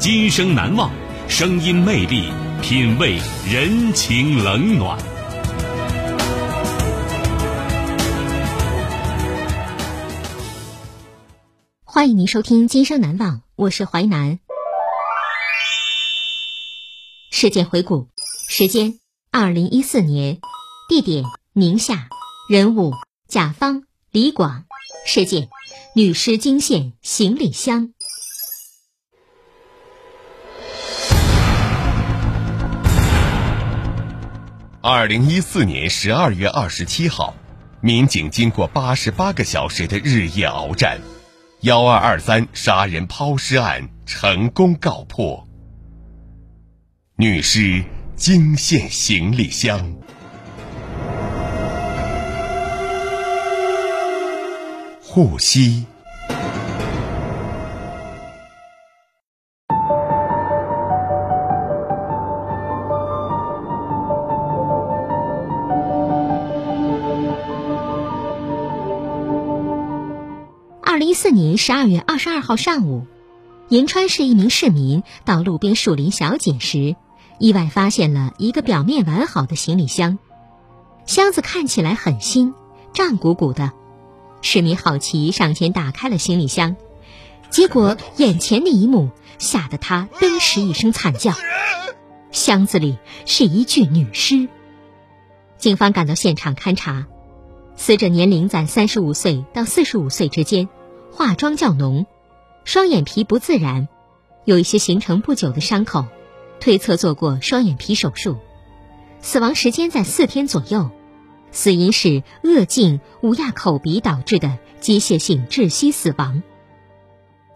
今生难忘，声音魅力，品味人情冷暖。欢迎您收听《今生难忘》，我是淮南。事件回顾：时间二零一四年，地点宁夏，人物甲方李广，事件女尸惊现行李箱。二零一四年十二月二十七号，民警经过八十八个小时的日夜鏖战。幺二二三杀人抛尸案成功告破，女尸惊现行李箱。护膝。十二月二十二号上午，银川市一名市民到路边树林小捡时，意外发现了一个表面完好的行李箱，箱子看起来很新，胀鼓鼓的。市民好奇上前打开了行李箱，结果眼前的一幕吓得他登时一声惨叫，箱子里是一具女尸。警方赶到现场勘查，死者年龄在三十五岁到四十五岁之间。化妆较浓，双眼皮不自然，有一些形成不久的伤口，推测做过双眼皮手术。死亡时间在四天左右，死因是恶颈无压口鼻导致的机械性窒息死亡。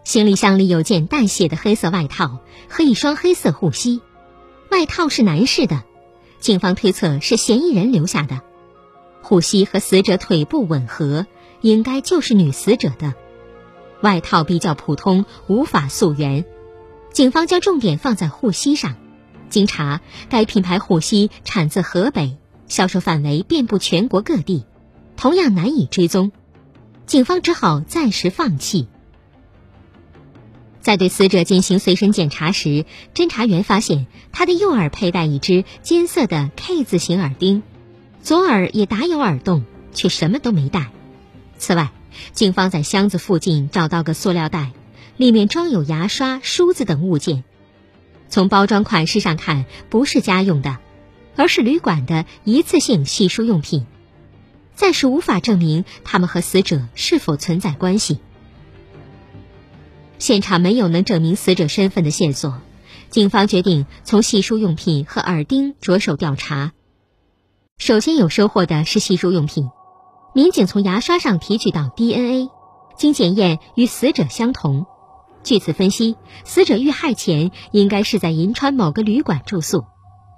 行李箱里有件带血的黑色外套和一双黑色护膝，外套是男士的，警方推测是嫌疑人留下的。护膝和死者腿部吻合，应该就是女死者的。外套比较普通，无法溯源。警方将重点放在护膝上。经查，该品牌护膝产自河北，销售范围遍布全国各地，同样难以追踪。警方只好暂时放弃。在对死者进行随身检查时，侦查员发现他的右耳佩戴一只金色的 K 字形耳钉，左耳也打有耳洞，却什么都没带。此外，警方在箱子附近找到个塑料袋，里面装有牙刷、梳子等物件。从包装款式上看，不是家用的，而是旅馆的一次性洗漱用品。暂时无法证明他们和死者是否存在关系。现场没有能证明死者身份的线索，警方决定从洗漱用品和耳钉着手调查。首先有收获的是洗漱用品。民警从牙刷上提取到 DNA，经检验与死者相同。据此分析，死者遇害前应该是在银川某个旅馆住宿，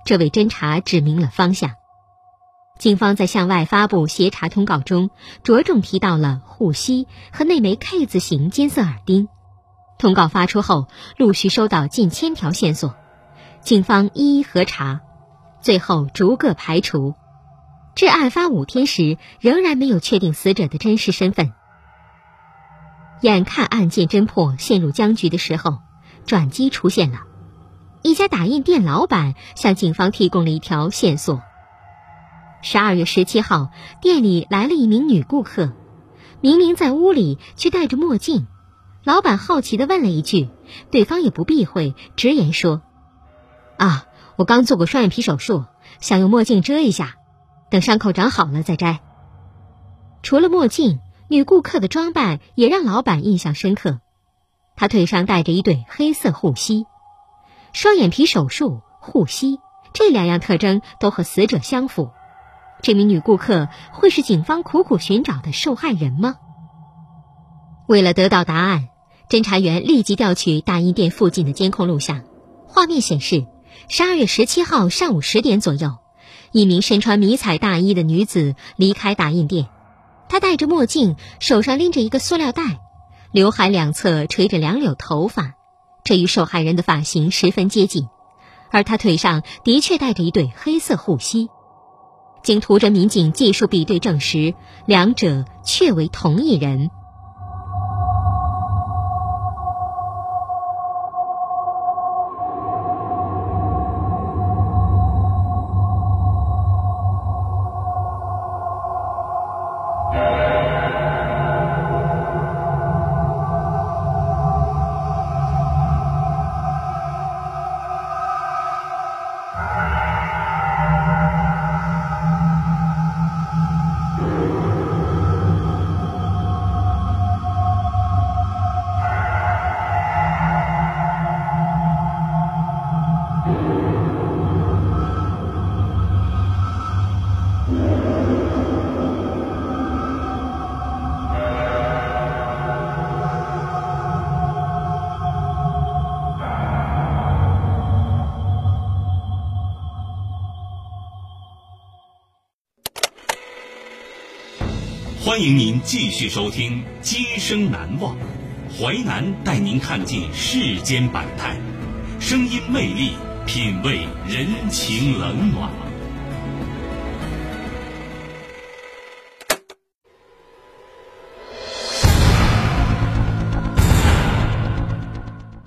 这为侦查指明了方向。警方在向外发布协查通告中，着重提到了护膝和那枚 K 字形金色耳钉。通告发出后，陆续收到近千条线索，警方一一核查，最后逐个排除。至案发五天时，仍然没有确定死者的真实身份。眼看案件侦破陷入僵局的时候，转机出现了。一家打印店老板向警方提供了一条线索。十二月十七号，店里来了一名女顾客，明明在屋里却戴着墨镜，老板好奇地问了一句，对方也不避讳，直言说：“啊，我刚做过双眼皮手术，想用墨镜遮一下，等伤口长好了再摘。”除了墨镜，女顾客的装扮也让老板印象深刻。她腿上戴着一对黑色护膝，双眼皮手术、护膝这两样特征都和死者相符。这名女顾客会是警方苦苦寻找的受害人吗？为了得到答案，侦查员立即调取大衣店附近的监控录像。画面显示，十二月十七号上午十点左右，一名身穿迷彩大衣的女子离开打印店。她戴着墨镜，手上拎着一个塑料袋，刘海两侧垂着两绺头发，这与受害人的发型十分接近。而她腿上的确戴着一对黑色护膝。经图侦民警技术比对证实，两者确为同一人。欢迎您继续收听《今生难忘》，淮南带您看尽世间百态，声音魅力，品味人情冷暖。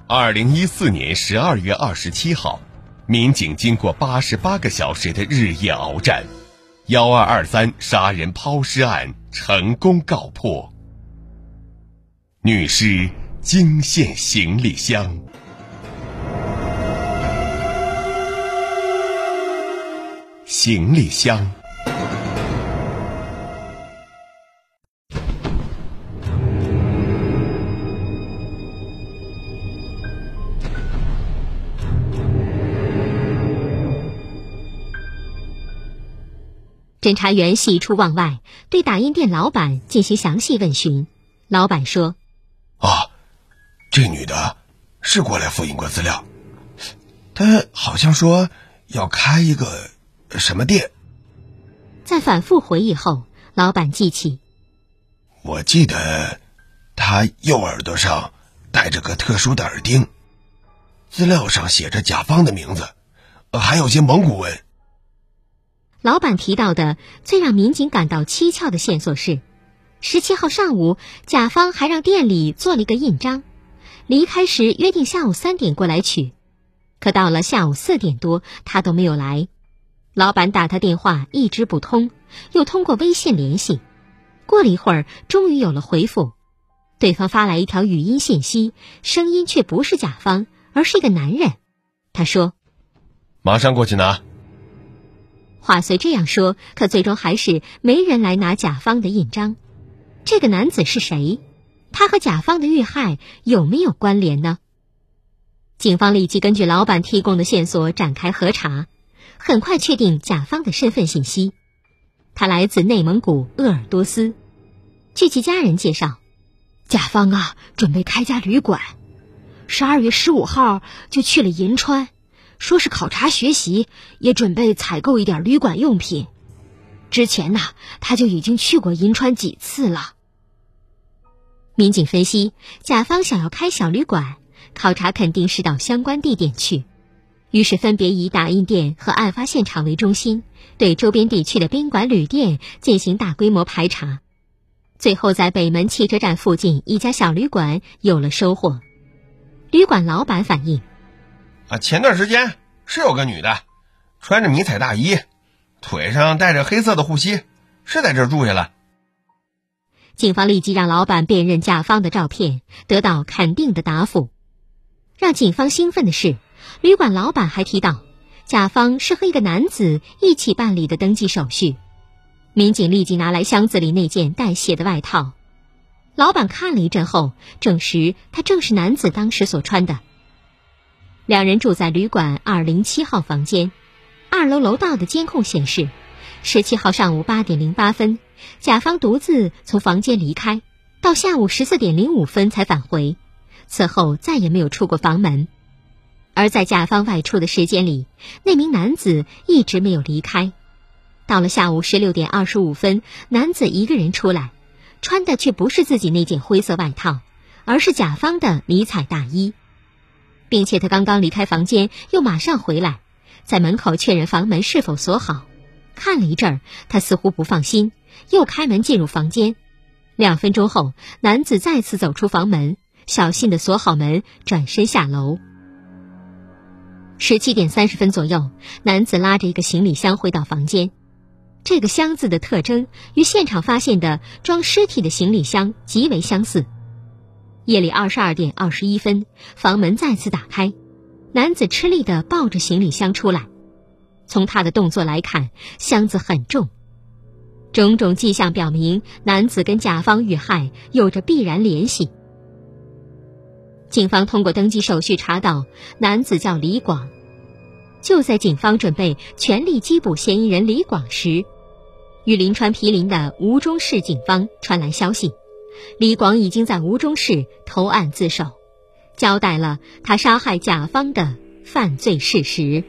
二零一四年十二月二十七号，民警经过八十八个小时的日夜鏖战，幺二二三杀人抛尸案。成功告破，女尸惊现行李箱。行李箱。侦查员喜出望外，对打印店老板进行详细问询。老板说：“啊，这女的是过来复印过资料，她好像说要开一个什么店。”在反复回忆后，老板记起：“我记得她右耳朵上戴着个特殊的耳钉，资料上写着甲方的名字，还有些蒙古文。”老板提到的最让民警感到蹊跷的线索是，十七号上午，甲方还让店里做了一个印章，离开时约定下午三点过来取，可到了下午四点多，他都没有来。老板打他电话一直不通，又通过微信联系，过了一会儿，终于有了回复，对方发来一条语音信息，声音却不是甲方，而是一个男人。他说：“马上过去拿。”话虽这样说，可最终还是没人来拿甲方的印章。这个男子是谁？他和甲方的遇害有没有关联呢？警方立即根据老板提供的线索展开核查，很快确定甲方的身份信息。他来自内蒙古鄂尔多斯。据其家人介绍，甲方啊准备开家旅馆，十二月十五号就去了银川。说是考察学习，也准备采购一点旅馆用品。之前呢，他就已经去过银川几次了。民警分析，甲方想要开小旅馆，考察肯定是到相关地点去，于是分别以打印店和案发现场为中心，对周边地区的宾馆、旅店进行大规模排查。最后，在北门汽车站附近一家小旅馆有了收获。旅馆老板反映。啊，前段时间是有个女的，穿着迷彩大衣，腿上戴着黑色的护膝，是在这儿住下了。警方立即让老板辨认甲方的照片，得到肯定的答复。让警方兴奋的是，旅馆老板还提到，甲方是和一个男子一起办理的登记手续。民警立即拿来箱子里那件带血的外套，老板看了一阵后，证实他正是男子当时所穿的。两人住在旅馆二零七号房间，二楼楼道的监控显示，十七号上午八点零八分。甲方独自从房间离开，到下午十四点零五分才返回，此后再也没有出过房门。而在甲方外出的时间里，那名男子一直没有离开。到了下午十六点二十五分，男子一个人出来，穿的却不是自己那件灰色外套，而是甲方的迷彩大衣，并且他刚刚离开房间，又马上回来，在门口确认房门是否锁好。看了一阵儿，他似乎不放心。又开门进入房间，两分钟后，男子再次走出房门，小心的锁好门，转身下楼。十七点三十分左右，男子拉着一个行李箱回到房间，这个箱子的特征与现场发现的装尸体的行李箱极为相似。夜里二十二点二十一分，房门再次打开，男子吃力的抱着行李箱出来，从他的动作来看，箱子很重。种种迹象表明，男子跟甲方遇害有着必然联系。警方通过登记手续查到，男子叫李广。就在警方准备全力缉捕嫌疑人李广时，与临川毗邻的吴中市警方传来消息，李广已经在吴中市投案自首，交代了他杀害甲方的犯罪事实。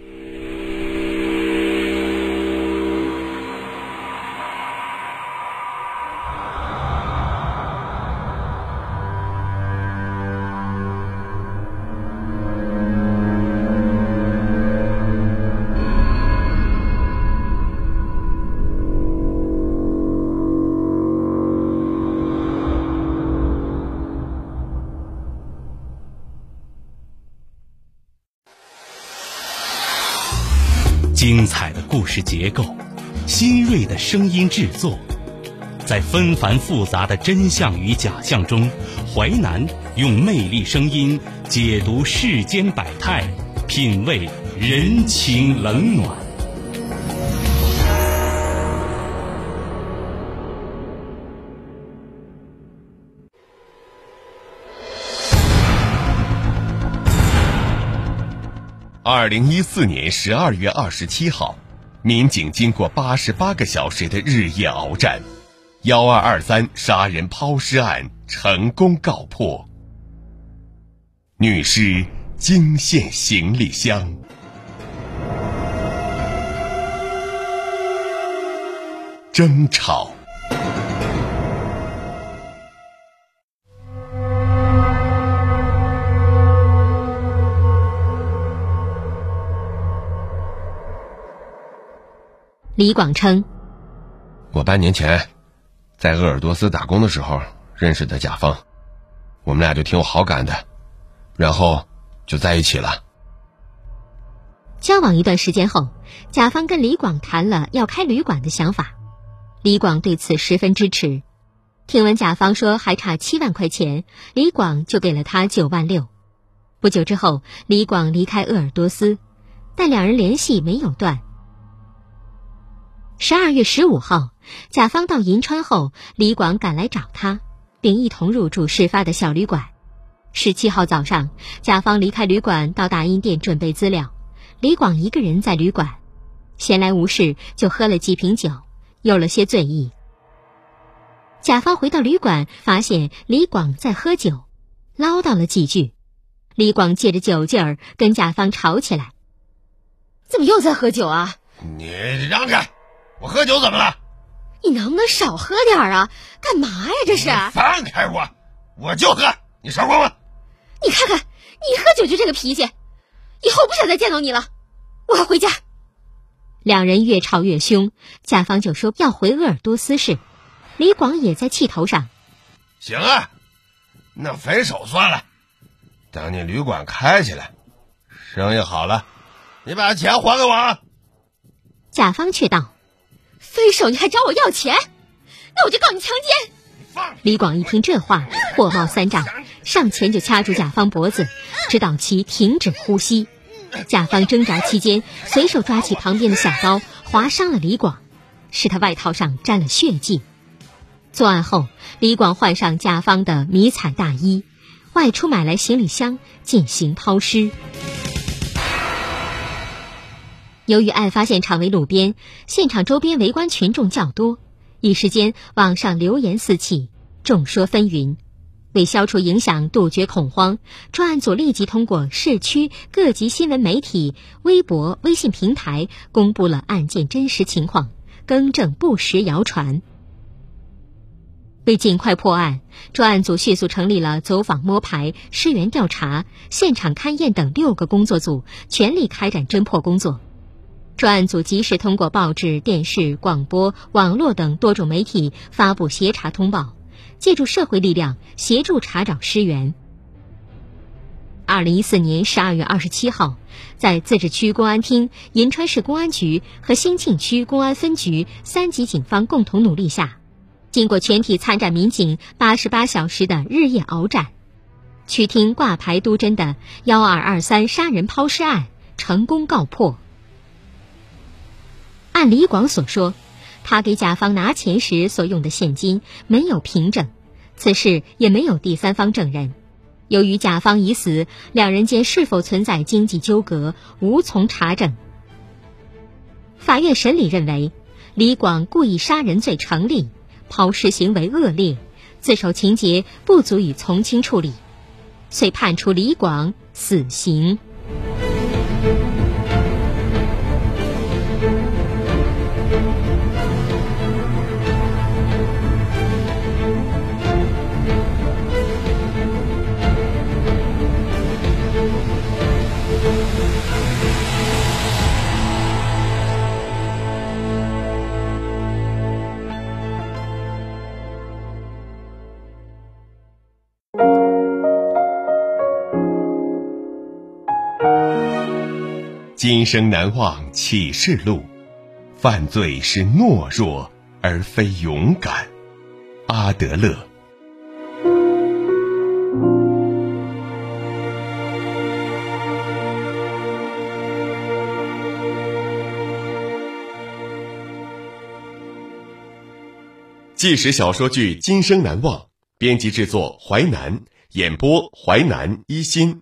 是结构，新锐的声音制作，在纷繁复杂的真相与假象中，淮南用魅力声音解读世间百态，品味人情冷暖。二零一四年十二月二十七号，民警经过八十八个小时的日夜鏖战，幺二二三杀人抛尸案成功告破。女尸惊现行李箱，争吵。李广称：“我半年前在鄂尔多斯打工的时候认识的甲方，我们俩就挺有好感的，然后就在一起了。交往一段时间后，甲方跟李广谈了要开旅馆的想法，李广对此十分支持。听闻甲方说还差七万块钱，李广就给了他九万六。不久之后，李广离开鄂尔多斯，但两人联系没有断。”十二月十五号，甲方到银川后，李广赶来找他，并一同入住事发的小旅馆。十七号早上，甲方离开旅馆到打印店准备资料，李广一个人在旅馆，闲来无事就喝了几瓶酒，有了些醉意。甲方回到旅馆，发现李广在喝酒，唠叨了几句，李广借着酒劲儿跟甲方吵起来：“怎么又在喝酒啊？你让开！”我喝酒怎么了？你能不能少喝点啊？干嘛呀？这是！放开我！我就喝，你少管我！你看看，你喝酒就这个脾气，以后不想再见到你了。我要回家。两人越吵越凶，甲方就说要回鄂尔多斯市。李广也在气头上。行啊，那分手算了。等你旅馆开起来，生意好了，你把钱还给我。甲方却道。分手你还找我要钱，那我就告你强奸！李广一听这话，火冒三丈，上前就掐住甲方脖子，直到其停止呼吸。甲方挣扎期间，随手抓起旁边的小刀，划伤了李广，使他外套上沾了血迹。作案后，李广换上甲方的迷彩大衣，外出买来行李箱进行抛尸。由于案发现场为路边，现场周边围观群众较多，一时间网上流言四起，众说纷纭。为消除影响、杜绝恐慌，专案组立即通过市区各级新闻媒体、微博、微信平台公布了案件真实情况，更正不实谣传。为尽快破案，专案组迅速成立了走访摸排、尸源调查、现场勘验等六个工作组，全力开展侦破工作。专案组及时通过报纸、电视、广播、网络等多种媒体发布协查通报，借助社会力量协助查找尸源。二零一四年十二月二十七号，在自治区公安厅、银川市公安局和兴庆区公安分局三级警方共同努力下，经过全体参战民警八十八小时的日夜鏖战，曲厅挂牌督侦的幺二二三杀人抛尸案成功告破。按李广所说，他给甲方拿钱时所用的现金没有凭证，此事也没有第三方证人。由于甲方已死，两人间是否存在经济纠葛，无从查证。法院审理认为，李广故意杀人罪成立，抛尸行为恶劣，自首情节不足以从轻处理，遂判处李广死刑。今生难忘启示录，犯罪是懦弱而非勇敢。阿德勒。纪实小说剧《今生难忘》，编辑制作淮南，演播淮南一心，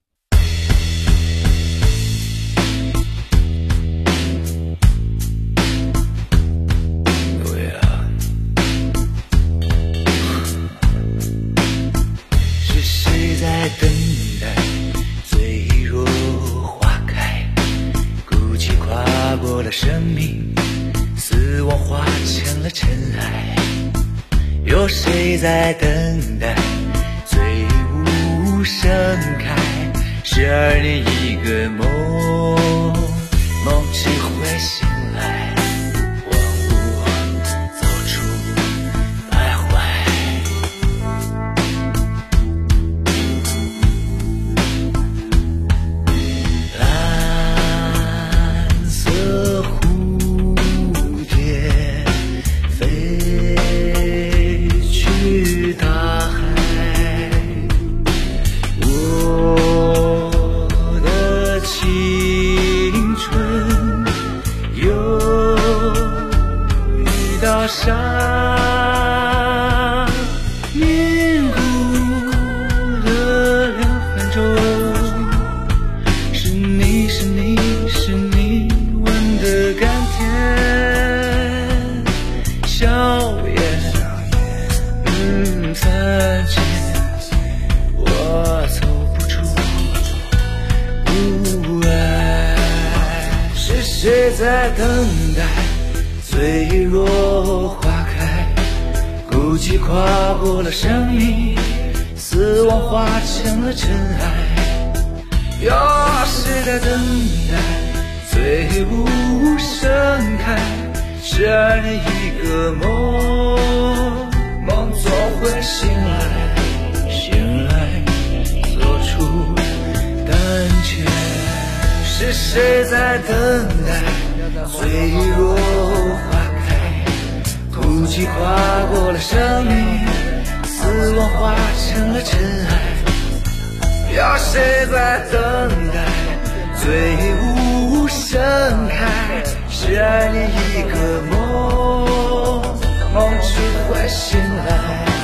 生命。死亡化成了尘埃，有谁在等待？醉雾盛开，十二年一个梦，梦只会醒来。在跨过了生命，死亡化成了尘埃。有谁在等待？醉雾盛开，十二年一个梦，梦总会醒来，醒来，做出胆怯是谁在等待脆弱？哭泣跨过了生命，死亡化成了尘埃。有谁在等待醉舞盛开？是爱你一个梦，梦只会醒来。